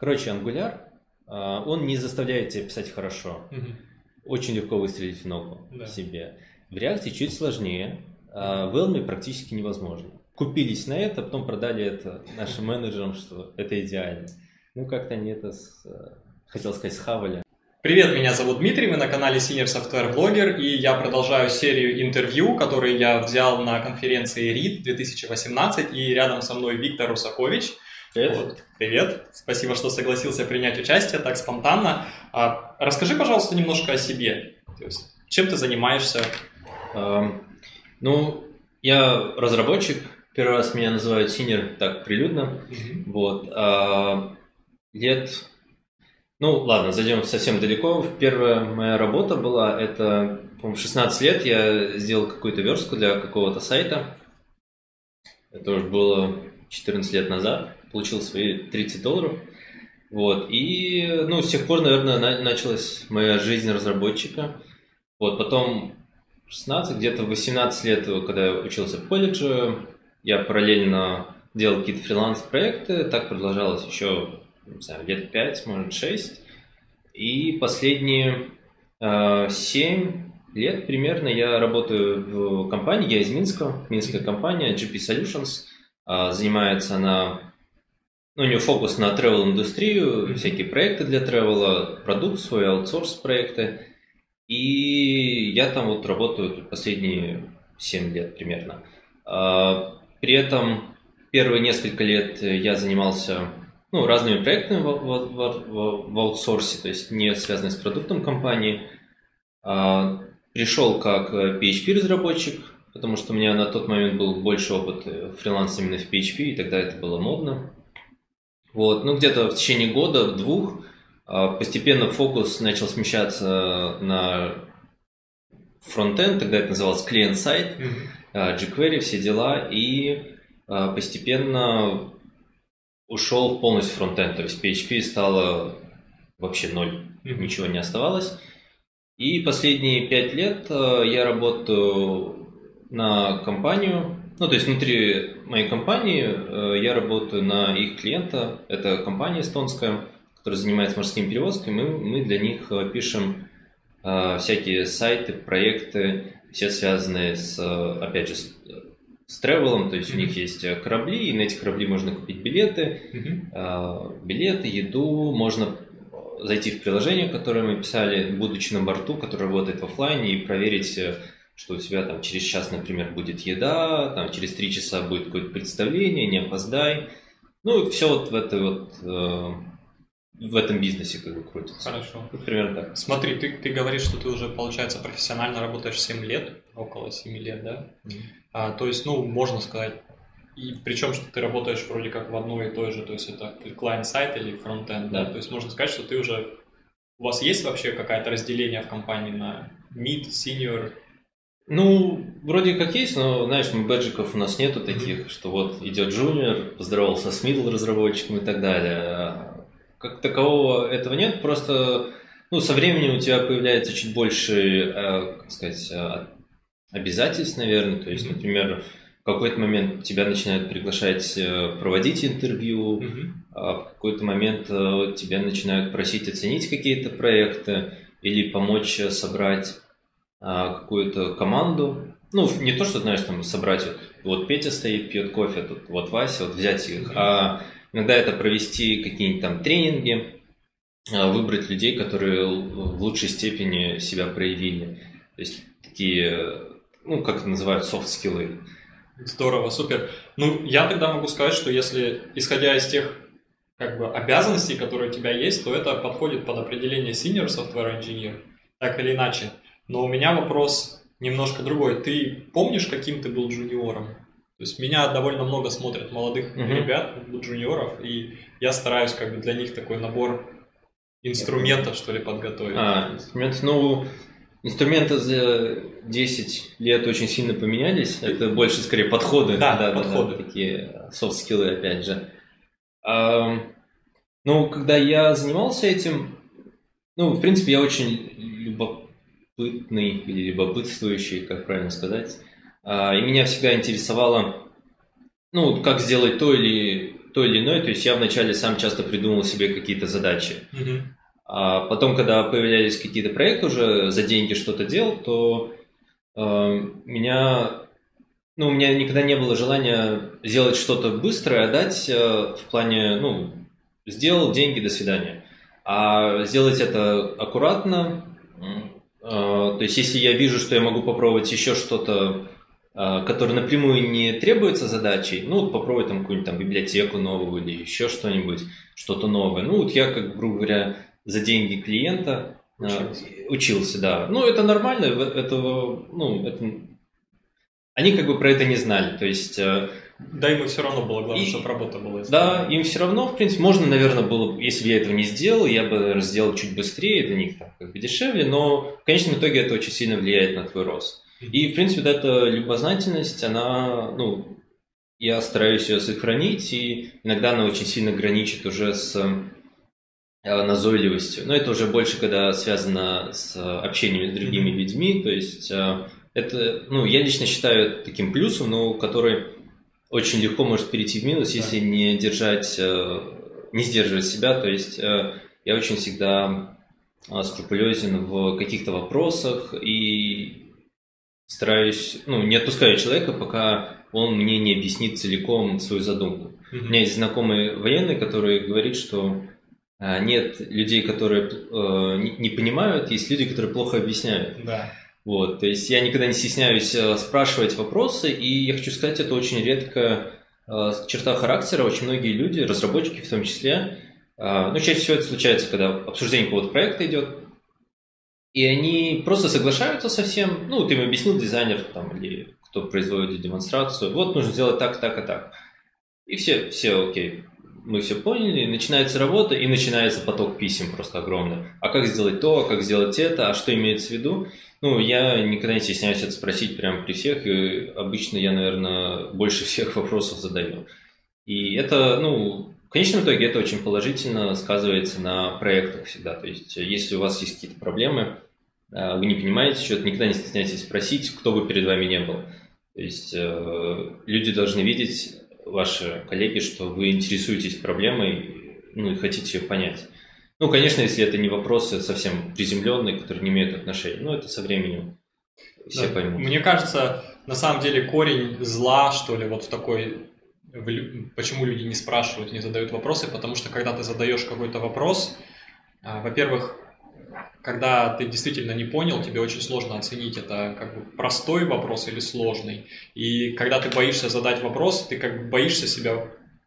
Короче, Angular, а, он не заставляет тебя писать хорошо. Очень легко выстрелить в ногу Да. себе. В React чуть сложнее, а в Elm практически невозможно. Купились на это, потом продали это нашим менеджерам, что это идеально. Ну, как-то они это, с- э, хотел сказать, схавали. Привет, меня зовут Дмитрий, вы на канале Senior Software Blogger, и я продолжаю серию интервью, которые я взял на конференции RIT 2018, и рядом со мной Виктор Русакович. Вот. Привет, спасибо, что согласился принять участие так спонтанно. А, расскажи, пожалуйста, немножко о себе. То есть, чем ты занимаешься? Эм, Ну, я разработчик. Первый раз меня называют senior так прилюдно. Вот. а, Лет... Ну, ладно, зайдем совсем далеко. Первая моя работа была, это, по-моему, 16 лет я сделал какую-то верстку для какого-то сайта. Это уже было 14 лет назад. Получил свои 30 долларов. Вот. И, ну, с тех пор, наверное, на- началась моя жизнь разработчика. Вот. Потом 16, где-то в 18 лет, когда я учился в колледже, я параллельно делал какие-то фриланс-проекты. Так продолжалось еще, не знаю, лет 5, может, 6. И последние э, 7 лет примерно я работаю в компании, я из Минска, минская компания GP Solutions. А, Занимается она, у нее фокус на travel индустрию, всякие проекты для тревела, продукт свой, аутсорс проекты. И я там вот работаю последние 7 лет примерно. А, При этом первые несколько лет я занимался ну, разными проектами в, в- в- в- в аутсорсе, то есть не связанные с продуктом компании. А, Пришел как PHP-разработчик, потому что у меня на тот момент был больше опыт э, фриланса именно в PHP, и тогда это было модно. Вот, ну где-то в течение года, двух, а, постепенно фокус начал смещаться на фронтенд, тогда это называлось клиент-сайт, а, jQuery, все дела, и а, постепенно ушел в полностью фронтенд, то есть PHP стало вообще ноль, ничего не оставалось. И последние пять лет э, я работаю на компанию, ну то есть внутри моей компании э, я работаю на их клиента, это компания эстонская, которая занимается морскими перевозками, мы, мы для них э, пишем э, всякие сайты, проекты, все связанные с, опять же, с, тревелом, то есть у них есть корабли, и на эти корабли можно купить билеты, э, билеты, еду, можно зайти в приложение, которое мы писали, будучи на борту, которое работает в оффлайне, и проверить, что у тебя там через час, например, будет еда, там через три часа будет какое-то представление, не опоздай. Ну, все вот в этой вот э, в этом бизнесе как бы крутится. Хорошо. Вот примерно так. Смотри, ты, ты говоришь, что ты уже, получается, профессионально работаешь 7 лет, около 7 лет, да? А, то есть, ну, можно сказать, и причем, что ты работаешь вроде как в одной и той же, то есть это клиент-сайт или фронтенд, да? Да. То есть можно сказать, что ты уже... У вас есть вообще какое-то разделение в компании на mid, senior? Ну, вроде как есть, но, знаешь, мы бэджиков у нас нету таких, что вот идет джуниор, поздоровался с middle разработчиком и так далее. Как такового этого нет, просто ну, со временем у тебя появляется чуть больше, э, как сказать, э, обязательств, наверное. То есть, Мгм. например, в какой-то момент тебя начинают приглашать э, проводить интервью, Мгм. а в какой-то момент тебя начинают просить оценить какие-то проекты или помочь собрать какую-то команду. Ну, не то, что, знаешь, там собрать вот, вот Петя стоит, пьет кофе, тут вот Вася, вот взять их, а иногда это провести какие-нибудь там тренинги, а, выбрать людей, которые в лучшей степени себя проявили. То есть такие, ну, как это называют, софт-скиллы. Здорово, супер. Ну, я тогда могу сказать, что если, исходя из тех как бы обязанностей, которые у тебя есть, то это подходит под определение senior software engineer, так или иначе. Но у меня вопрос немножко другой. Ты помнишь, каким ты был джуниором? То есть меня довольно много смотрят молодых Мгм. ребят, джуниоров, и я стараюсь как бы для них такой набор инструментов, что ли, подготовить. А, инструмент, ну, инструменты за 10 лет очень сильно поменялись. Это больше, скорее, подходы. Да, подходы. такие софт-скиллы, опять же. Ам, ну, когда я занимался этим, ну, в принципе, я очень любопытный или любопытствующий, как правильно сказать. А, и меня всегда интересовало, ну, как сделать то или то или иное. То есть я вначале сам часто придумал себе какие-то задачи. Мгм. А потом, когда появлялись какие-то проекты, уже за деньги что-то делал, то э, меня, ну, у меня никогда не было желания сделать что-то быстрое, отдать э, в плане, ну, сделал деньги, до свидания. А сделать это аккуратно, то есть если я вижу, что я могу попробовать еще что-то, э, которое напрямую не требуется задачей, ну, вот попробовать там какую-нибудь там библиотеку новую или еще что-нибудь, что-то новое. Ну, вот я, как, грубо говоря, за деньги клиента э, Учился. учился, да. Ну, это нормально, в- это, ну, это... Они как бы про это не знали, то есть... Да, ему все равно было главное, И- чтобы работа была. да, им все равно, в принципе, можно, наверное, было, бы, если бы я этого не сделал, я бы, сделал чуть быстрее, для них там как бы дешевле, но в конечном итоге это очень сильно влияет на твой рост. И, в принципе, вот эта любознательность, она, ну, я стараюсь ее сохранить, и иногда она очень сильно граничит уже с э, назойливостью. Но это уже больше, когда связано с э, общением с другими людьми, то есть э, это, ну, я лично считаю таким плюсом, но который очень легко может перейти в минус, Да. если не держать, э, не сдерживать себя. То есть э, я очень всегда э, скрупулезен в каких-то вопросах и стараюсь, ну, не отпускаю человека, пока он мне не объяснит целиком свою задумку. У Мгм. меня есть знакомый военный, который говорит, что нет людей, которые э, не, не понимают, есть люди, которые плохо объясняют. Да. Вот, то есть я никогда не стесняюсь э, спрашивать вопросы, и я хочу сказать, это очень редкая э, черта характера. Очень многие люди, разработчики в том числе, э, ну, чаще всего это случается, когда обсуждение какого-то проекта идет, и они просто соглашаются со всем. Ну, ты им объяснил дизайнер там, или кто производит демонстрацию, вот нужно сделать так, так и так. И все, все окей, мы все поняли, начинается работа, и начинается поток писем просто огромный. А как сделать то, а как сделать это, а что имеется в виду? Ну, я никогда не стесняюсь это спросить прямо при всех, и обычно я, наверное, больше всех вопросов задаю. И это, ну, в конечном итоге это очень положительно сказывается на проектах всегда. То есть, если у вас есть какие-то проблемы, а, вы не понимаете что-то, никогда не стесняйтесь спросить, кто бы перед вами не был. То есть, э, люди должны видеть, ваши коллеги, что вы интересуетесь проблемой, ну, и хотите ее понять. Ну, конечно, если это не вопросы совсем приземленные, которые не имеют отношения, но это со временем все Да. поймут. Мне кажется, на самом деле корень зла, что ли, вот в такой... Почему люди не спрашивают, не задают вопросы? Потому что когда ты задаешь какой-то вопрос, а, во-первых, когда ты действительно не понял, тебе очень сложно оценить, это как бы простой вопрос или сложный. И когда ты боишься задать вопрос, ты как бы боишься себя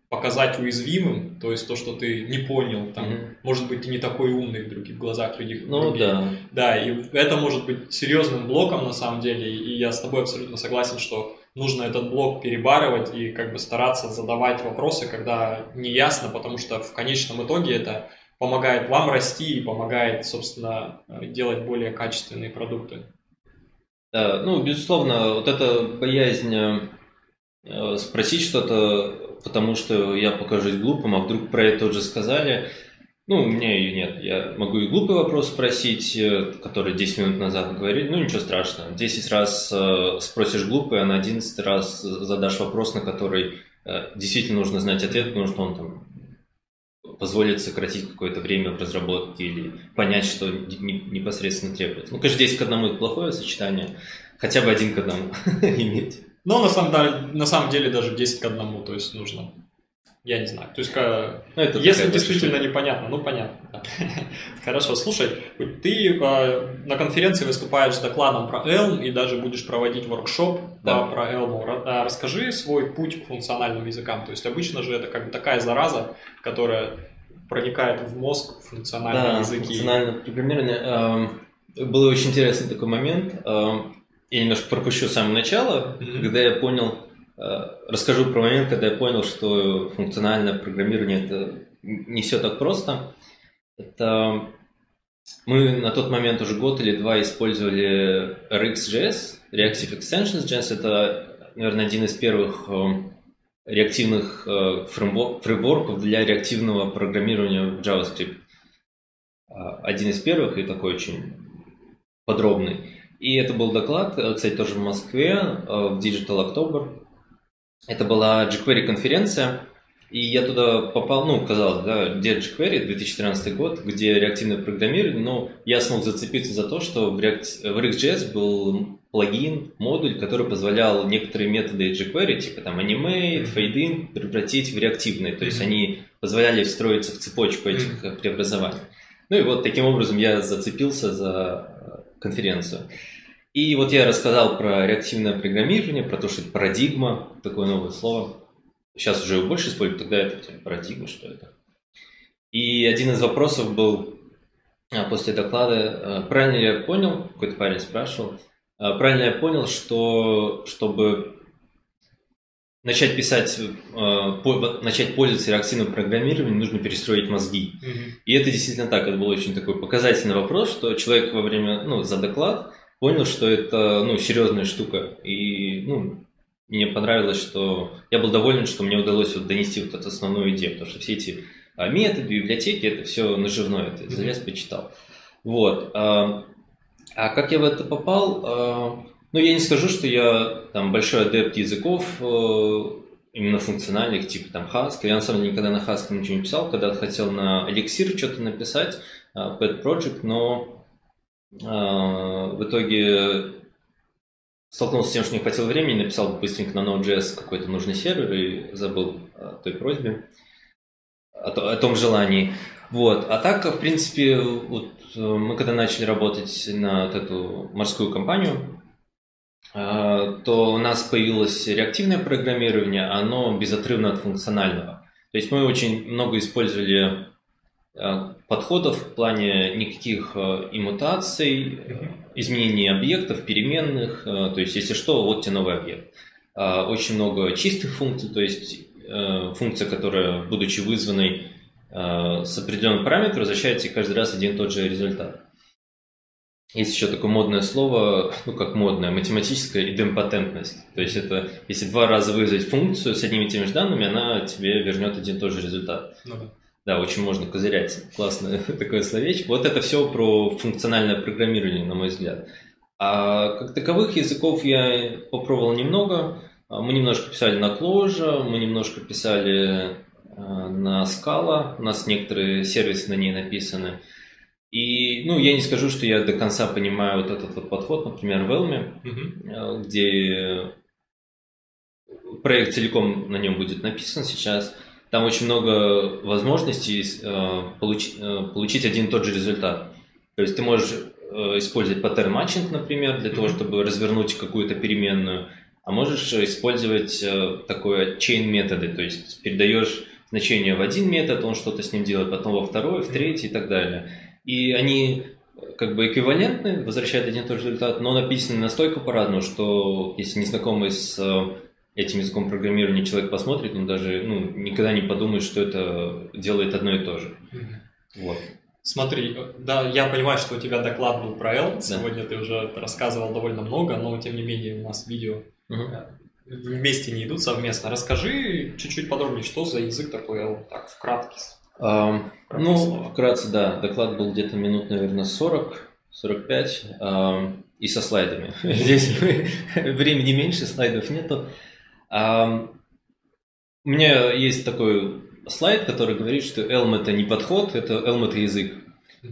показать уязвимым, то есть то, что ты не понял, там, Мгм. может быть, ты не такой умный в других в глазах других. Ну других. да. Да, и это может быть серьезным блоком на самом деле, и я с тобой абсолютно согласен, что нужно этот блок перебарывать и как бы стараться задавать вопросы, когда не ясно, потому что в конечном итоге это помогает вам расти и помогает, собственно, э, делать более качественные продукты. Да, ну, безусловно, вот эта боязнь э, спросить что-то, потому что я покажусь глупым, а вдруг про это уже сказали. Ну, у меня ее нет. Я могу и глупый вопрос спросить, э, который 10 минут назад говорили. Ну, ничего страшного. 10 раз э, спросишь глупый, а на 11 раз задашь вопрос, на который э, действительно нужно знать ответ, потому что он там позволит сократить какое-то время в разработке или понять, что не- непосредственно требуется. Ну, конечно, 10 к одному это плохое сочетание, хотя бы один к одному иметь. Но на самом, деле, на самом деле даже 10 к 1, то есть нужно, я не знаю, то есть ка- Ну, это Если действительно большая непонятно, ну понятно. да. Хорошо, слушай, ты э, на конференции выступаешь с докладом про Elm и даже будешь проводить воркшоп Да. по- про Elm. А Расскажи свой путь к функциональным языкам. То есть обычно же это как бы такая зараза, которая проникает в мозг, функциональные Да, языки. функциональное программирование. Эм, Был очень интересный такой момент. Эм, Я немножко пропущу с самого начала, Мгм. когда я понял, э, расскажу про момент, когда я понял, что функциональное программирование это не все так просто. Это мы на тот момент уже год или два использовали RxJS, Reactive Extensions JS. Это, наверное, один из первых эм, реактивных э, фреймво- фреймворков для реактивного программирования в JavaScript. Один из первых и такой очень подробный. И это был доклад, э, кстати, тоже в Москве, э, в Digital October. Это была jQuery конференция, И я туда попал, ну, казалось, да, где jQuery, 2013 год, где реактивное программирование, но я смог зацепиться за то, что в, React, в RxJS был плагин, модуль, который позволял некоторые методы jQuery, типа там animate, fade-in, превратить в реактивные. То есть они позволяли встроиться в цепочку этих преобразований. Ну и вот таким образом я зацепился за конференцию. И вот я рассказал про реактивное программирование, про то, что это парадигма, такое новое слово. Сейчас уже больше используют, тогда это парадигма, что это. И один из вопросов был а, после доклада, а, правильно ли я понял, какой-то парень спрашивал, а, правильно я понял, что чтобы начать писать, начать пользоваться реактивным программированием, нужно перестроить мозги. Mm-hmm. И это действительно так, это был очень такой показательный вопрос, что человек во время, ну, за доклад понял, что это, ну, серьезная штука. И, ну, мне понравилось, что я был доволен, что мне удалось вот донести вот эту основную идею, потому что все эти а, методы, библиотеки, это все наживное, это залез, почитал. Вот. А, а как я в это попал? А, ну, я не скажу, что я там большой адепт языков, именно функциональных, типа там Haskell. Я на самом деле никогда на Haskell ничего не писал, когда хотел на Elixir что-то написать, Pet Project, но в итоге столкнулся с тем, что не хватило времени, написал быстренько на Node.js какой-то нужный сервер и забыл о той просьбе, о, о том желании. Вот. А так, в принципе, вот мы когда начали работать на вот эту морскую компанию, э, то у нас появилось реактивное программирование, оно безотрывно от функционального. То есть мы очень много использовали э, подходов в плане никаких иммутаций, изменение объектов, переменных, э, то есть если что, вот тебе новый объект. А, очень много чистых функций, то есть э, функция, которая, будучи вызванной э, с определенным параметром, возвращает тебе каждый раз один и тот же результат. Есть еще такое модное слово, ну как модное, математическая идемпотентность. То есть это, если два раза вызвать функцию с одними и теми же данными, она тебе вернет один и тот же результат. Ну, да. Да, очень можно козырять. Классное такое словечко. Вот это все про функциональное программирование, на мой взгляд. А как таковых языков я попробовал немного. А, мы немножко писали на Clojure, мы немножко писали а, на Scala. У нас некоторые сервисы на ней написаны. И, ну, я не скажу, что я до конца понимаю вот этот вот подход, например, в Elm, mm-hmm. где проект целиком на нем будет написан сейчас – там очень много возможностей э, получ, э, получить один и тот же результат. То есть ты можешь э, использовать паттерн матчинг, например, для того, чтобы развернуть какую-то переменную, а можешь использовать такое chain методы, то есть передаешь значение в один метод, он что-то с ним делает, потом во второй, в третий и так далее. И они как бы эквивалентны, возвращают один и тот же результат, но написаны настолько по-разному, что если не знакомый с этим языком программирования человек посмотрит, он даже ну, никогда не подумает, что это делает одно и то же. Вот. Смотри, да, я понимаю, что у тебя доклад был про L. Да. Сегодня ты уже рассказывал довольно много, но тем не менее у нас видео uh вместе не идут совместно. Расскажи чуть-чуть подробнее, что за язык такой L, так, вкратке. Um, ну, слова. вкратце, да. Доклад был где-то минут, наверное, 40, 45, um, и со слайдами. Здесь времени меньше, слайдов нету. У меня есть такой слайд, который говорит, что Elm это не подход, это Elm это язык.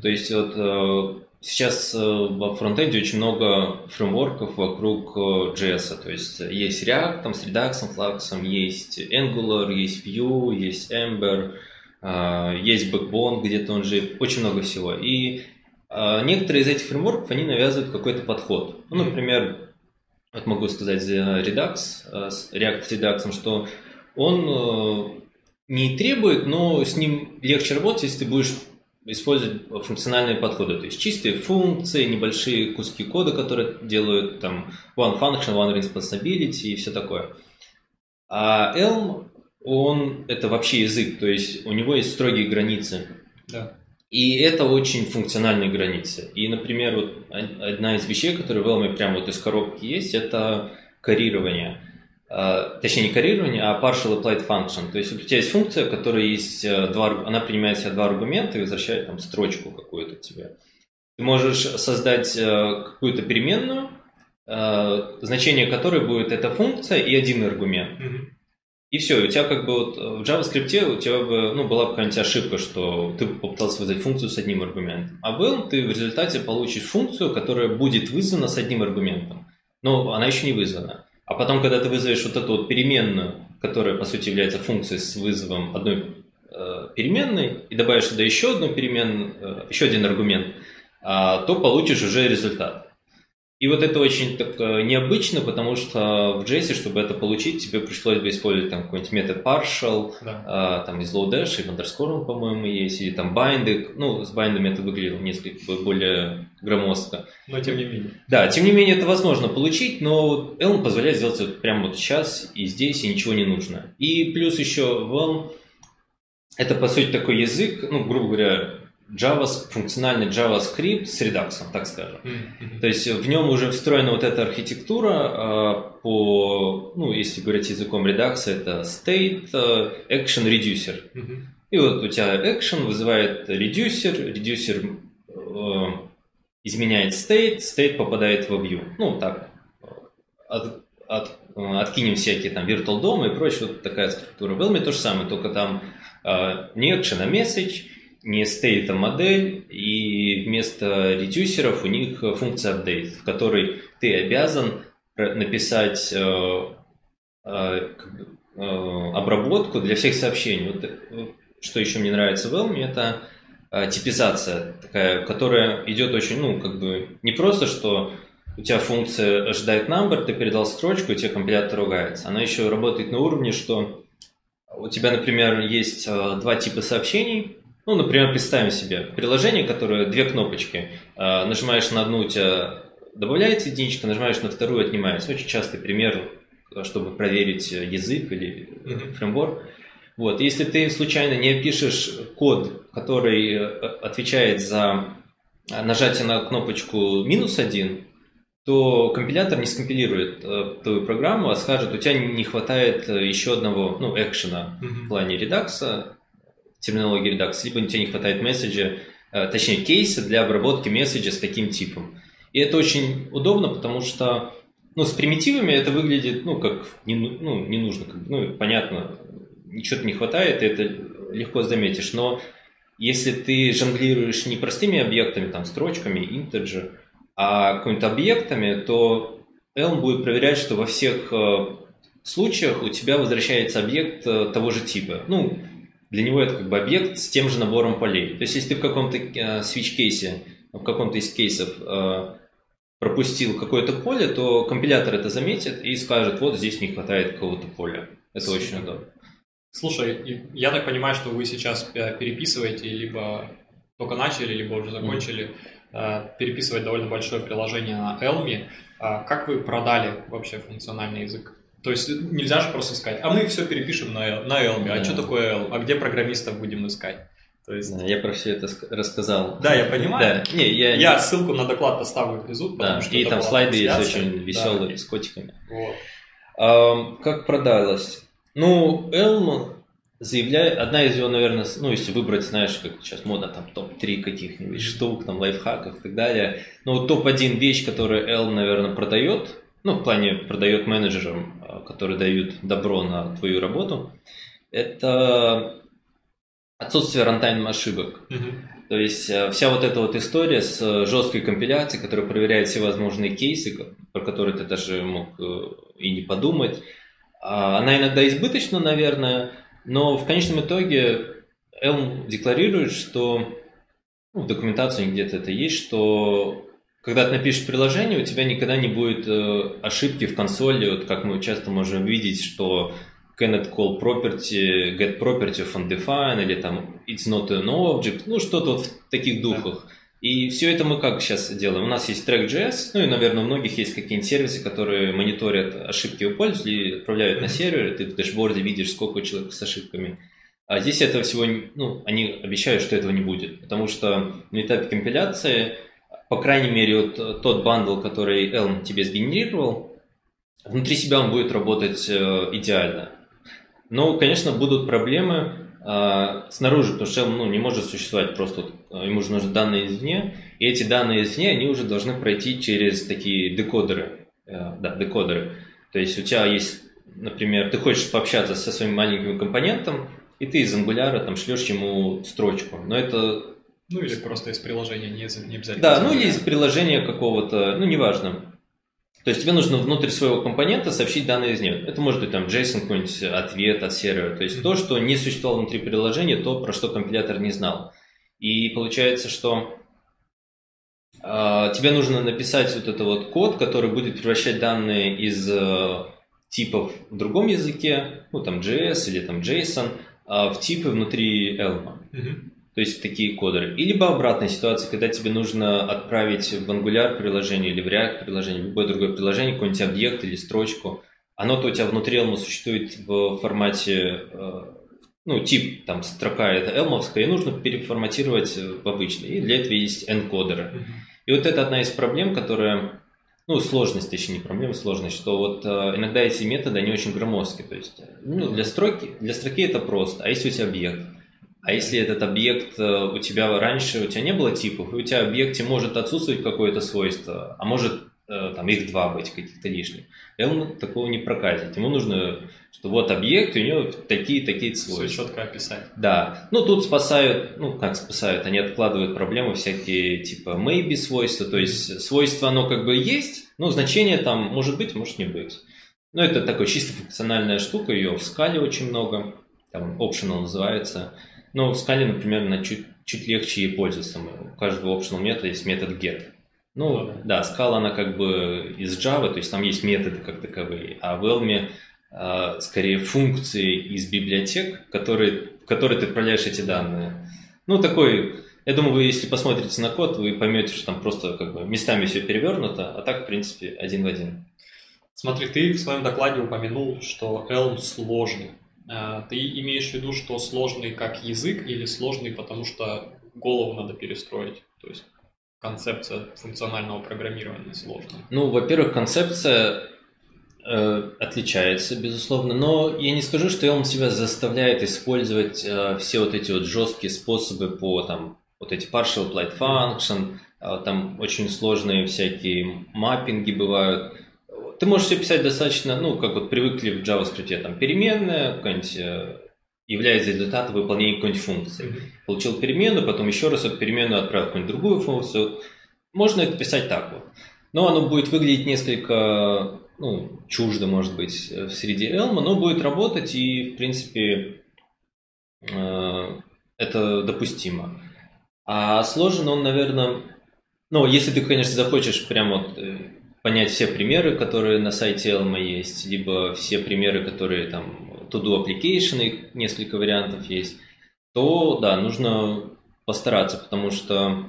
То есть вот э, сейчас э, во фронтенде очень много фреймворков вокруг э, JS. То есть есть React там, с Redux, Flux, есть Angular, есть Vue, есть Ember, есть Backbone, где-то он же, очень много всего. И некоторые из этих фреймворков, они навязывают какой-то подход. Ну, например, вот могу сказать за Redux, э, React Redux, что он э, не требует, но с ним легче работать, если ты будешь использовать функциональные подходы, то есть чистые функции, небольшие куски кода, которые делают там one function, one responsibility и все такое. А Elm, он это вообще язык, то есть у него есть строгие границы. Да. И это очень функциональные границы. И, например, вот одна из вещей, которая в Elm прямо вот из коробки есть, это коррирование. А, точнее, не коррирование, а partial applied function. То есть вот у тебя есть функция, которая есть э, два, она принимает себя два аргумента и возвращает там строчку какую-то тебе. Ты можешь создать э, какую-то переменную, э, значение которой будет эта функция и один аргумент. Mm-hmm. И все, у тебя как бы вот в JavaScript у тебя бы, ну, была бы какая-нибудь ошибка, что ты попытался вызвать функцию с одним аргументом. А Elm ты в результате получишь функцию, которая будет вызвана с одним аргументом. Но она еще не вызвана. А потом, когда ты вызовешь вот эту вот переменную, которая, по сути, является функцией с вызовом одной э, переменной, и добавишь сюда еще одну переменную, э, еще один аргумент, э, то получишь уже результат. И вот это очень так э, необычно, потому что в JS, чтобы это получить, тебе пришлось бы использовать там какой-нибудь метод partial, да. а, там из lodash, и в underscore, по-моему, есть, или там bind. Ну, с бindами это выглядело несколько более громоздко. Но тем не менее. Да, тем не менее это возможно получить, но Elm позволяет сделать это прямо вот сейчас и здесь, и ничего не нужно. И плюс еще в Elm это, по сути, такой язык, ну, грубо говоря, Java, функциональный JavaScript с редаксом, так скажем. Mm-hmm. То есть в нем уже встроена вот эта архитектура э, по, ну, если говорить языком редакса, это state, э, action, reducer. Mm-hmm. И вот у тебя action вызывает reducer, reducer э, изменяет state, state попадает в view. Ну, так, от, от, откинем всякие там virtual DOM и прочее, вот такая структура. В Elm то же самое, только там э, не action, а message, не state, а модель, и вместо редюсеров у них функция update, в которой ты обязан написать э, э, э, обработку для всех сообщений. Вот, что еще мне нравится в Elm, это типизация такая, которая идет очень, ну, как бы, не просто, что у тебя функция ожидает number, ты передал строчку, и тебе компилятор ругается. Она еще работает на уровне, что у тебя, например, есть два типа сообщений, ну, например, представим себе приложение, которое две кнопочки. А, нажимаешь на одну, у тебя добавляется единичка, нажимаешь на вторую, отнимается. Очень частый пример, чтобы проверить язык или фреймворк. Вот. Если ты случайно не опишешь код, который э, отвечает за нажатие на кнопочку минус один, то компилятор не скомпилирует э, твою программу, а скажет, у тебя не хватает э, еще одного ну, экшена mm-hmm. в плане редакса, терминологии редакции, либо тебе не хватает месседжа, э, точнее кейса для обработки месседжа с таким типом. И это очень удобно, потому что ну, с примитивами это выглядит, ну, как не, ну, не нужно, как, ну, понятно, ничего не хватает, и это легко заметишь, но если ты жонглируешь не простыми объектами, там, строчками, integer, а какими-то объектами, то Elm будет проверять, что во всех э, случаях у тебя возвращается объект э, того же типа. Ну, для него это как бы объект с тем же набором полей. То есть, если ты в каком-то э, switch-кейсе, в каком-то из кейсов э, пропустил какое-то поле, то компилятор это заметит и скажет, вот здесь не хватает какого-то поля. Это Супер. очень удобно. Слушай, я так понимаю, что вы сейчас э, переписываете, либо только начали, либо уже закончили mm-hmm. переписывать довольно большое приложение на Elm. А как вы продали вообще функциональный язык? То есть нельзя же просто сказать, а мы все перепишем на, на Elm, а да. что такое Elm, а где программистов будем искать? То есть... Да, я про все это рассказал. Да, я понимаю. Да. Не, я... я ссылку на доклад поставлю внизу, потому да. что И там слайды есть очень веселые да. с котиками. Вот. А, как продалось? Ну, Elm заявляет, одна из его, наверное, ну, если выбрать, знаешь, как сейчас мода, там, топ-3 каких-нибудь штук, там, лайфхаков и так далее, ну, топ-1 вещь, которую Elm, наверное, продает, ну, в плане продает менеджерам, а, которые дают добро на твою работу, это отсутствие рантайм ошибок. Mm-hmm. То есть а, вся вот эта вот история с жесткой компиляцией, которая проверяет все возможные кейсы, про которые ты даже мог э, и не подумать, а, она иногда избыточна, наверное, но в конечном итоге Elm декларирует, что ну, в документации где-то это есть, что когда ты напишешь приложение, у тебя никогда не будет э, ошибки в консоли, вот как мы часто можем видеть, что cannot call property, get property of undefined, или там it's not an object, ну что-то вот в таких духах. И все это мы как сейчас делаем? У нас есть Track.js, ну и, наверное, у многих есть какие-нибудь сервисы, которые мониторят ошибки у пользователей, отправляют на сервер, ты в дашборде видишь, сколько у человека с ошибками. А здесь этого всего, ну, они обещают, что этого не будет, потому что на этапе компиляции по крайней мере, вот э, тот бандл, который Elm тебе сгенерировал, внутри себя он будет работать э, идеально. Но, конечно, будут проблемы э, снаружи, потому что Elm ну, не может существовать просто, ему же нужны данные извне, и эти данные извне, они уже должны пройти через такие декодеры. Да, декодеры. То есть у тебя есть например, ты хочешь пообщаться со своим маленьким компонентом, и ты из Angular там шлешь ему строчку. Но это... Ну или просто из приложения, не, не обязательно. Да, ну или из приложения какого-то, ну неважно. То есть тебе нужно внутрь своего компонента сообщить данные из него. Это может быть там JSON какой-нибудь ответ от сервера. То есть mm-hmm. то, что не существовало внутри приложения, то, про что компилятор не знал. И получается, что э, тебе нужно написать вот этот вот код, который будет превращать данные из э, типов в другом языке, ну там JS или там JSON, э, в типы внутри Elm. Mm-hmm то есть такие кодеры. И либо обратная ситуация, когда тебе нужно отправить в Angular приложение или в React приложение, любое другое приложение, какой-нибудь объект или строчку. Оно-то у тебя внутри Elm существует в формате, э, ну, тип, там, строка это элмовская, и нужно переформатировать в обычный. И для этого есть энкодеры. И вот это одна из проблем, которая, ну, сложность, точнее, не проблема, сложность, что вот э, иногда эти методы, они очень громоздкие. То есть, ну, для строки, для строки это просто, а если у тебя объект, а если этот объект э, у тебя раньше, у тебя не было типов, и у тебя в объекте может отсутствовать какое-то свойство, а может э, там их два быть каких-то лишних. Elm такого не прокатит. Ему нужно, что вот объект, у него такие-такие свойства. Все четко описать. Да. Ну, тут спасают, ну, как спасают, они откладывают проблемы всякие, типа maybe свойства, то есть свойство оно как бы есть, но значение там может быть, может не быть. Но это такая чисто функциональная штука, ее в скале очень много, там optional называется. Ну, в скале, например, на чуть, чуть легче ей пользоваться. У каждого optional метода есть метод get. Ну, ну да, скала, она как бы из Java, то есть там есть методы как таковые, а в Elm э, скорее функции из библиотек, которые, в которые ты отправляешь эти данные. Ну, такой, я думаю, вы если посмотрите на код, вы поймете, что там просто как бы местами все перевернуто, а так, в принципе, один в один. Смотри, ты в своем докладе упомянул, что Elm сложный. А, ты имеешь в виду, что сложный как язык или сложный, потому что голову надо перестроить? То есть концепция функционального программирования сложная? Ну, во-первых, концепция э, отличается, безусловно, но я не скажу, что он тебя заставляет использовать э, все вот эти вот жесткие способы по там вот эти partial applied function, э, там очень сложные всякие маппинги бывают ты можешь все писать достаточно, ну, как вот привыкли в JavaScript, там, переменная, какая-нибудь э, является результатом выполнения какой-нибудь функции. Mm-hmm. Получил переменную, потом еще раз эту переменную отправил какую-нибудь другую функцию. Можно это писать так вот. Но оно будет выглядеть несколько ну, чуждо, может быть, в среде Elm, но будет работать и, в принципе, э, это допустимо. А сложен он, наверное, ну, если ты, конечно, захочешь прям вот э, понять все примеры, которые на сайте Elma есть, либо все примеры, которые там To-Do Application, их несколько вариантов есть, то да, нужно постараться, потому что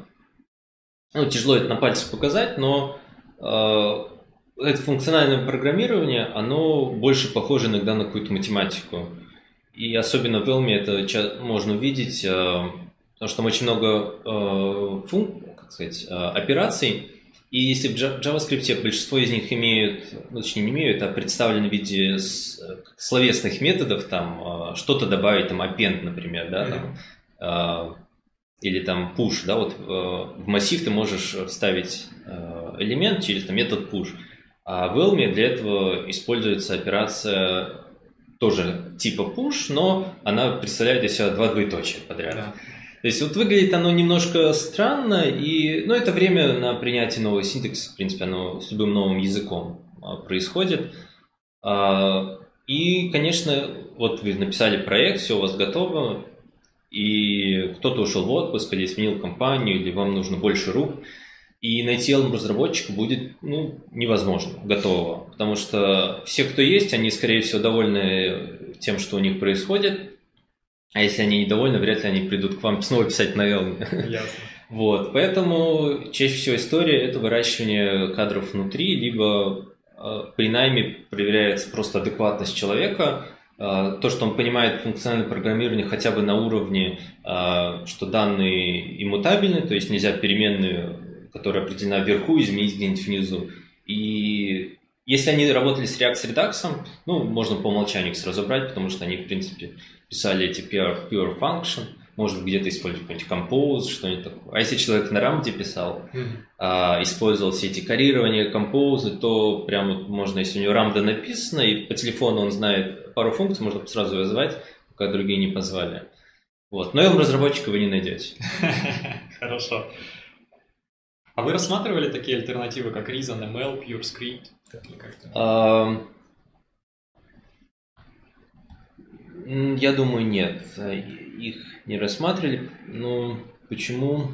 ну, тяжело это на пальцах показать, но э, это функциональное программирование, оно больше похоже иногда на какую-то математику. И особенно в Elm это можно увидеть, э, потому что там очень много э, функ, как сказать, э, операций, и если в JavaScript большинство из них имеют, ну, точнее не имеют, а представлены в виде словесных методов, там а, что-то добавить, там append, например, да, там, mm-hmm. или там push, да, вот в массив ты можешь вставить а, элемент через там, метод push. А в Elm для этого используется операция тоже типа push, но она представляет из себя два двоеточия подряд. Yeah. То есть вот выглядит оно немножко странно, и, ну, это время на принятие нового синтекса, в принципе, оно с любым новым языком а, происходит. А, и, конечно, вот вы написали проект, все у вас готово, и кто-то ушел в отпуск или сменил компанию, или вам нужно больше рук, и найти Elm разработчика будет ну, невозможно, готового. Потому что все, кто есть, они, скорее всего, довольны тем, что у них происходит, а если они недовольны, вряд ли они придут к вам снова писать Elm. Ясно. Вот, поэтому чаще всего история – это выращивание кадров внутри, либо э, при найме проверяется просто адекватность человека, э, то, что он понимает функциональное программирование хотя бы на уровне, э, что данные иммутабельны, то есть нельзя переменную, которая определена вверху, изменить где-нибудь внизу. И если они работали с React с Redux, ну, можно по умолчанию их сразу брать, потому что они, в принципе, писали эти pure, pure function, может где-то использовать какой-нибудь композ, что-нибудь такое. А если человек на рамде писал, mm-hmm. а, использовал все эти карирования, композы, то прям вот можно, если у него рамда написана, и по телефону он знает пару функций, можно сразу вызывать, пока другие не позвали. Вот. Но Elm разработчика вы не найдете. Хорошо. А вы рассматривали такие альтернативы, как Reason, ML, PureScript? Я думаю, нет. Их не рассматривали. Ну, почему?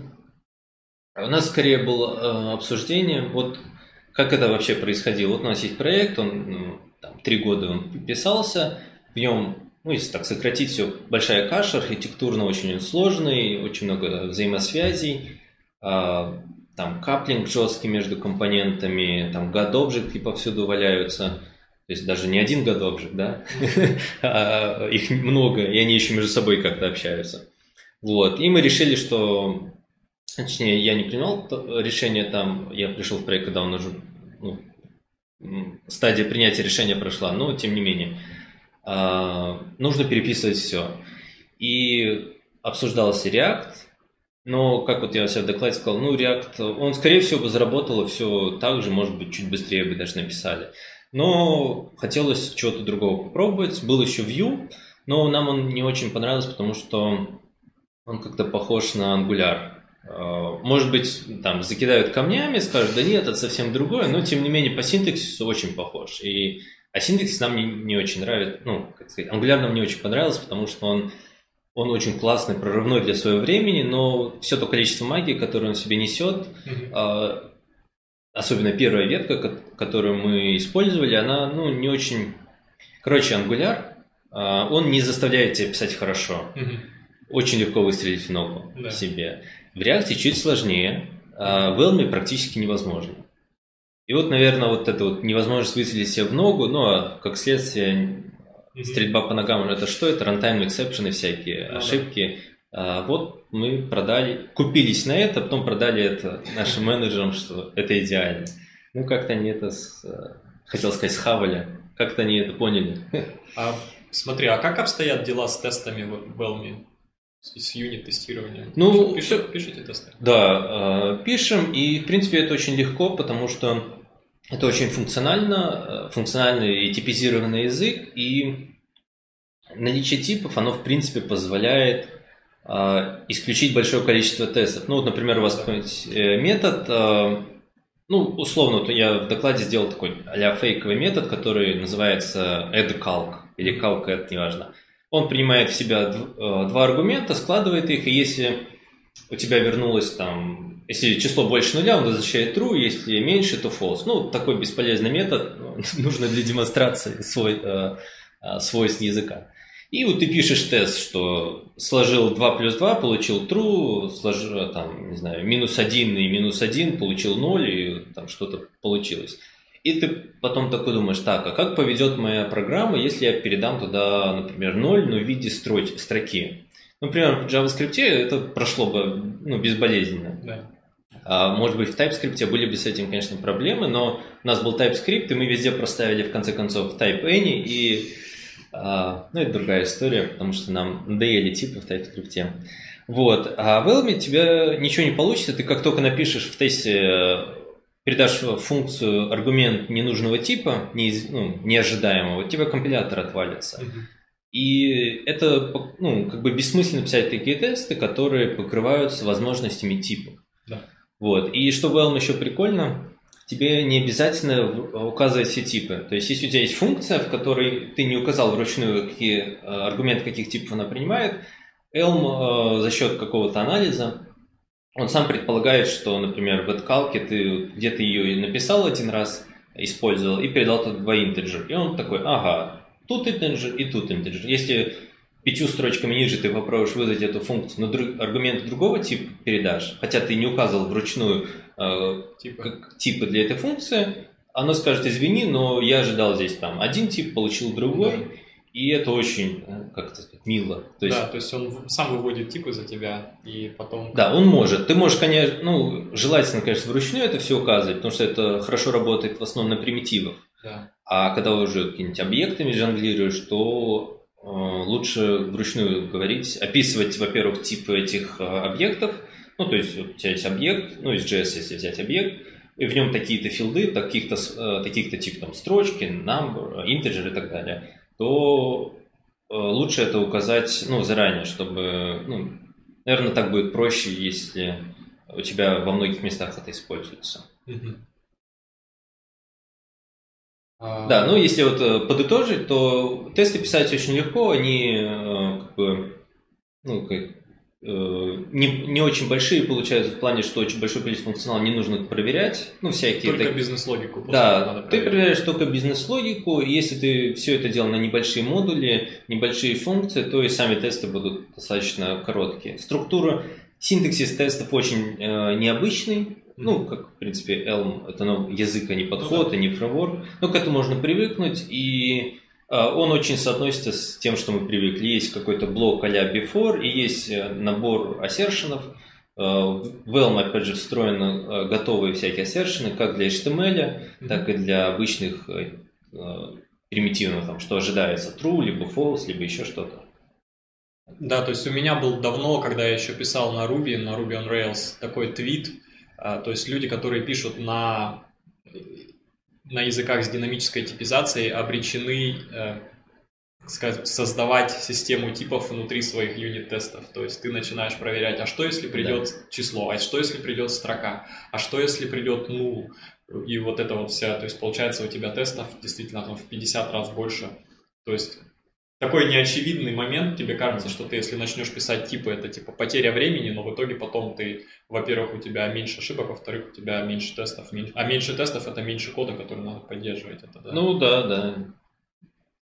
У нас скорее было э, обсуждение, вот как это вообще происходило. Вот у нас есть проект, он ну, там, три года он писался, в нем, ну, если так сократить все, большая каша, архитектурно очень сложный, очень много взаимосвязей, а, там каплинг жесткий между компонентами, там Object повсюду валяются. То есть даже не один Object, да? а их много, и они еще между собой как-то общаются. Вот. И мы решили, что... Точнее, я не принял решение там, я пришел в проект, когда он уже... Ну, стадия принятия решения прошла, но тем не менее. А, нужно переписывать все. И обсуждался React, но, как вот я себя в докладе сказал, ну, React, он, скорее всего, бы заработал все так же, может быть, чуть быстрее бы даже написали. Но хотелось чего-то другого попробовать. Был еще Vue, но нам он не очень понравился, потому что он как-то похож на Angular. А, может быть, там закидают камнями, скажут, да нет, это совсем другое, но тем не менее по синтаксису очень похож. И, а синтаксис нам не, не очень нравится, ну, как сказать, Angular нам не очень понравился, потому что он он очень классный, прорывной для своего времени, но все то количество магии, которое он себе несет, mm-hmm. особенно первая ветка, которую мы использовали, она ну, не очень... Короче, Angular, а, он не заставляет тебя писать хорошо. Mm-hmm. Очень легко выстрелить в ногу да. себе. В React чуть сложнее, а в Elm практически невозможно. И вот, наверное, вот эта вот невозможность выстрелить себе в ногу, ну, а как следствие Стрельба по ногам это что? Это runtime exception ы всякие, ну, ошибки. Да. А, вот мы продали, купились на это, потом продали это нашим менеджерам, что это идеально. Ну, как-то они это, с, хотел сказать, схавали, как-то они это поняли. А, смотри, а как обстоят дела с тестами в Elm? С юнит-тестированием? Ну, Пишите, пишите тесты? Да, пишем, и, в принципе, это очень легко, потому что это очень функционально, функциональный и типизированный язык, и наличие типов, оно в принципе позволяет э, исключить большое количество тестов. Ну, вот, например, у вас какой-нибудь э, метод, э, ну, условно, я в докладе сделал такой а фейковый метод, который называется addCalc или calcAdd, неважно. Он принимает в себя э, два аргумента, складывает их, и если у тебя вернулось там, если число больше нуля, он возвращает true, если меньше, то false. Ну, такой бесполезный метод, нужно для демонстрации свой, э, э, свойств языка. И вот ты пишешь тест, что сложил 2 плюс 2, получил true, сложил там, не знаю, минус 1 и минус 1, получил 0, и там что-то получилось. И ты потом такой думаешь, так, а как поведет моя программа, если я передам туда, например, 0, но в виде строч, строки? Например, в JavaScript это прошло бы ну, безболезненно. Да. А, может быть, в TypeScript были бы с этим, конечно, проблемы, но у нас был TypeScript, и мы везде проставили, в конце концов, type any, и а, ну, это другая история, потому что нам надоели типы в TypeScript. Вот. А в Elm тебя ничего не получится. Ты как только напишешь в тесте, э, передашь функцию аргумент ненужного типа, не, ну, неожидаемого, у тебя компилятор отвалится. Mm-hmm. И это ну, как бы бессмысленно писать такие тесты, которые покрываются возможностями типа. Да. Вот. И что в Elm еще прикольно, тебе не обязательно указывать все типы. То есть, если у тебя есть функция, в которой ты не указал вручную, какие э, аргументы каких типов она принимает, Elm э, за счет какого-то анализа, он сам предполагает, что, например, в откалке ты где-то ее написал один раз, использовал и передал тут два интеджер. И он такой, ага, тут интеджер и тут интеджер. Если пятью строчками ниже ты попробуешь вызвать эту функцию, но друг, аргумент другого типа передашь, хотя ты не указывал вручную э, типа. Как, типы для этой функции, оно скажет, извини, но я ожидал здесь там один тип, получил другой, да. и это очень, э, как это сказать, мило. То есть, да, то есть он сам выводит типы за тебя, и потом... Да, он может. Ты можешь, конечно, ну, желательно, конечно, вручную это все указывать, потому что это хорошо работает в основном на примитивах. Да. А когда уже какими-нибудь объектами жонглируешь, то лучше вручную говорить, описывать, во-первых, типы этих объектов, ну, то есть вот у тебя есть объект, ну, из JS, если взять объект, и в нем такие-то филды, таких-то, таких-то тип там строчки, number, integer и так далее, то лучше это указать, ну, заранее, чтобы, ну, наверное, так будет проще, если у тебя во многих местах это используется. Mm-hmm. Да, ну если вот э, подытожить, то тесты писать очень легко, они э, как бы, ну, как, э, не, не очень большие получаются в плане, что очень большое количество функционала не нужно проверять, ну всякие. Только так... бизнес-логику. Да, ты проверяешь только бизнес-логику, если ты все это делал на небольшие модули, небольшие функции, то и сами тесты будут достаточно короткие. Структура, синтаксис тестов очень э, необычный, ну, как, в принципе, Elm, это ну, язык, а не подход, а не фреймворк. Но к этому можно привыкнуть, и он очень соотносится с тем, что мы привыкли. Есть какой-то блок а before, и есть э, набор ассершенов. А, в Elm, опять же, встроены готовые всякие ассершены, как для HTML, так и для обычных э, примитивных, там, что ожидается, true, либо false, либо еще что-то. Да, то есть у меня был давно, когда я еще писал на Ruby, на Ruby on Rails, такой твит, а, то есть люди, которые пишут на, на языках с динамической типизацией, обречены э, сказать, создавать систему типов внутри своих юнит-тестов. То есть ты начинаешь проверять, а что если придет да. число, а что если придет строка, а что если придет null, и вот это вот вся, то есть получается у тебя тестов действительно там в 50 раз больше. То есть такой неочевидный момент, тебе кажется, что ты, если начнешь писать типы, это типа потеря времени, но в итоге потом ты, во-первых, у тебя меньше ошибок, во-вторых, у тебя меньше тестов, меньше... а меньше тестов это меньше кода, который надо поддерживать. Это, да? Ну да, да.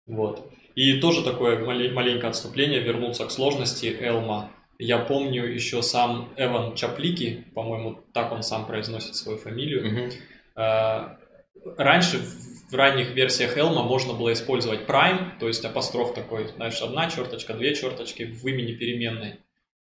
Вот. И тоже такое маленькое отступление, вернуться к сложности Элма. Я помню еще сам Эван Чаплики, по-моему, так он сам произносит свою фамилию. Угу. Раньше в ранних версиях Elm можно было использовать prime, то есть апостроф такой, знаешь, одна черточка, две черточки в имени переменной.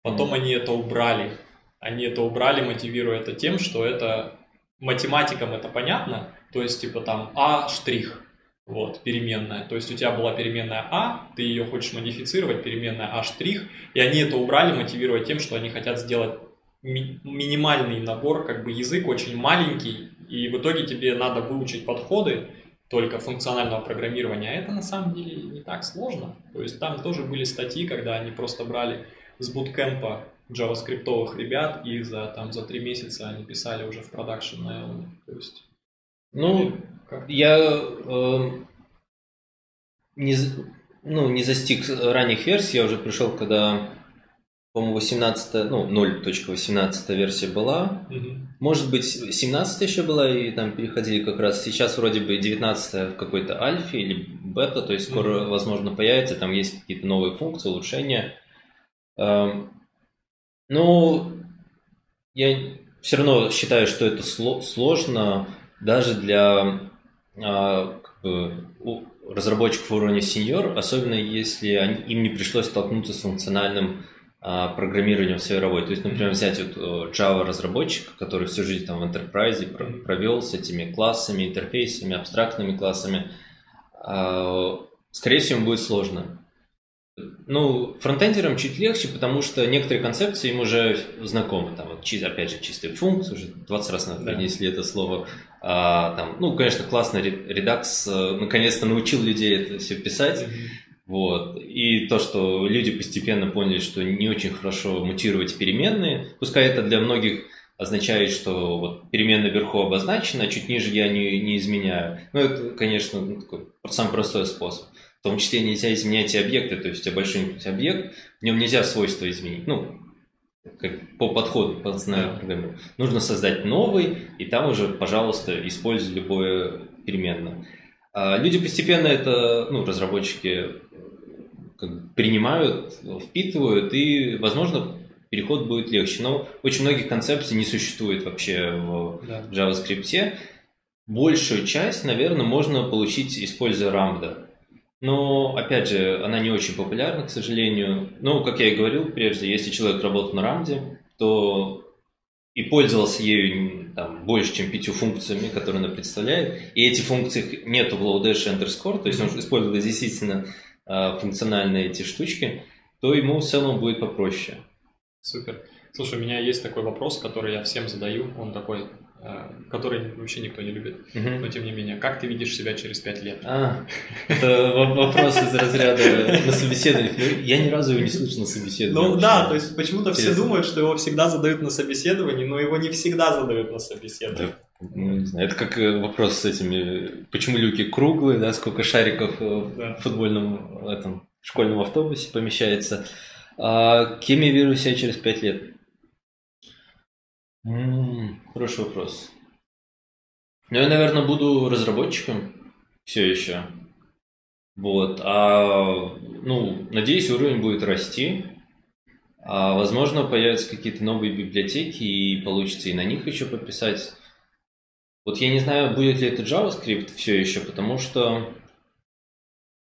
Потом mm-hmm. они это убрали. Они это убрали, мотивируя это тем, что это математикам это понятно, то есть типа там а штрих, вот, переменная. То есть у тебя была переменная а, ты ее хочешь модифицировать, переменная а штрих, и они это убрали, мотивируя тем, что они хотят сделать ми- минимальный набор, как бы язык очень маленький, и в итоге тебе надо выучить подходы, только функционального программирования, а это на самом деле не так сложно. То есть там тоже были статьи, когда они просто брали с буткемпа джаваскриптовых ребят, и за, там, за три месяца они писали уже в продакшн на Elm. То есть, ну, как? я э, не, ну, не застиг ранних версий, я уже пришел, когда по-моему, 18, ну, 0.18 версия была. Угу. Может быть, 17 еще была, и там переходили как раз. Сейчас вроде бы 19 в какой-то альфе или бета, то есть скоро, угу. возможно, появится. Там есть какие-то новые функции, улучшения. Эм, ну, я все равно считаю, что это сложно даже для а, как бы, разработчиков уровня сеньор, особенно если им не пришлось столкнуться с функциональным программированием в своей работе. То есть, например, взять вот э, Java разработчика, который всю жизнь там в enterprise провел с этими классами, интерфейсами, абстрактными классами, а, скорее всего, ему будет сложно. Ну, фронтендерам чуть легче, потому что некоторые концепции им уже знакомы. Там, вот, опять же, чистые функции, уже 20 раз нам принесли да. это слово. А, там, ну, конечно, классный редакс э, наконец-то научил людей это все писать. Mm-hmm. Вот. И то, что люди постепенно поняли, что не очень хорошо мутировать переменные, пускай это для многих означает, что вот переменная вверху обозначена, а чуть ниже я не, не изменяю. Ну, это, конечно, ну, такой самый простой способ. В том числе нельзя изменять и объекты, то есть у тебя большой объект, в нем нельзя свойства изменить. Ну, как по подходу, по знаю программу. Нужно создать новый, и там уже, пожалуйста, используй любое переменное. А люди постепенно это, ну, разработчики принимают, впитывают, и, возможно, переход будет легче. Но очень многих концепций не существует вообще в да. JavaScript. Большую часть, наверное, можно получить, используя Ramda. Но, опять же, она не очень популярна, к сожалению. Ну, как я и говорил прежде, если человек работал на Ramде, то и пользовался ею там, больше, чем пятью функциями, которые она представляет, и эти функции нету в Lodash Underscore, то есть он использует действительно функциональные эти штучки, то ему в целом будет попроще. Супер. Слушай, у меня есть такой вопрос, который я всем задаю. Он такой, э, который вообще никто не любит. Угу. Но тем не менее, как ты видишь себя через пять лет? А, это вопрос из разряда на собеседованиях. Ну, я ни разу его не слышал на собеседовании. Ну да, то есть почему-то все думают, что его всегда задают на собеседовании, но его не всегда задают на собеседовании. Ну, не знаю, это как э, вопрос с этими, почему люки круглые, да, сколько шариков да. в футбольном этом школьном автобусе помещается. А кем я вижу себя через пять лет? М-м, хороший вопрос. Ну, я, наверное, буду разработчиком все еще. Вот. А, ну, надеюсь, уровень будет расти. А, возможно, появятся какие-то новые библиотеки, и получится и на них еще пописать. Вот я не знаю, будет ли это JavaScript все еще, потому что...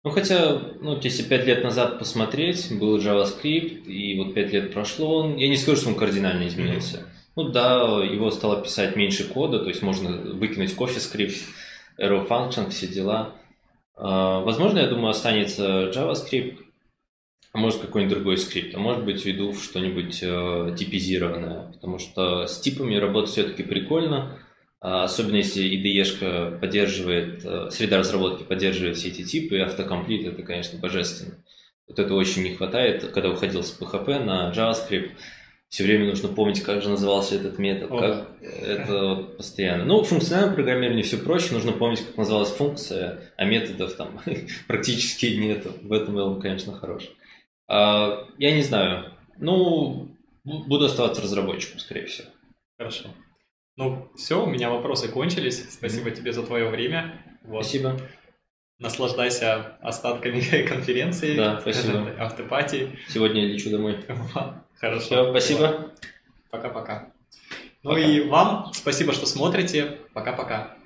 Ну, хотя, ну, если пять лет назад посмотреть, был JavaScript, и вот пять лет прошло, он, я не скажу, что он кардинально изменился. Mm-hmm. Ну да, его стало писать меньше кода, то есть можно выкинуть скрипт, arrow function, все дела. А, возможно, я думаю, останется JavaScript, а может какой-нибудь другой скрипт, а может быть введу в что-нибудь э, типизированное, потому что с типами работать все-таки прикольно, особенно если IDE поддерживает, э, среда разработки поддерживает все эти типы, и автокомплит это, конечно, божественно. Вот это очень не хватает, когда уходил с PHP на JavaScript, все время нужно помнить, как же назывался этот метод, О, как да. это вот постоянно. Ну, в функциональном программировании все проще, нужно помнить, как называлась функция, а методов там практически нет. В этом он, конечно, хорош. А, я не знаю. Ну, буду оставаться разработчиком, скорее всего. Хорошо. Ну, все, у меня вопросы кончились. Спасибо mm-hmm. тебе за твое время. Вот. Спасибо. Наслаждайся остатками конференции. Да, спасибо. Автопатии. Сегодня я лечу домой. Хорошо. Все, спасибо. Пока-пока. Ну и вам спасибо, что смотрите. Пока-пока.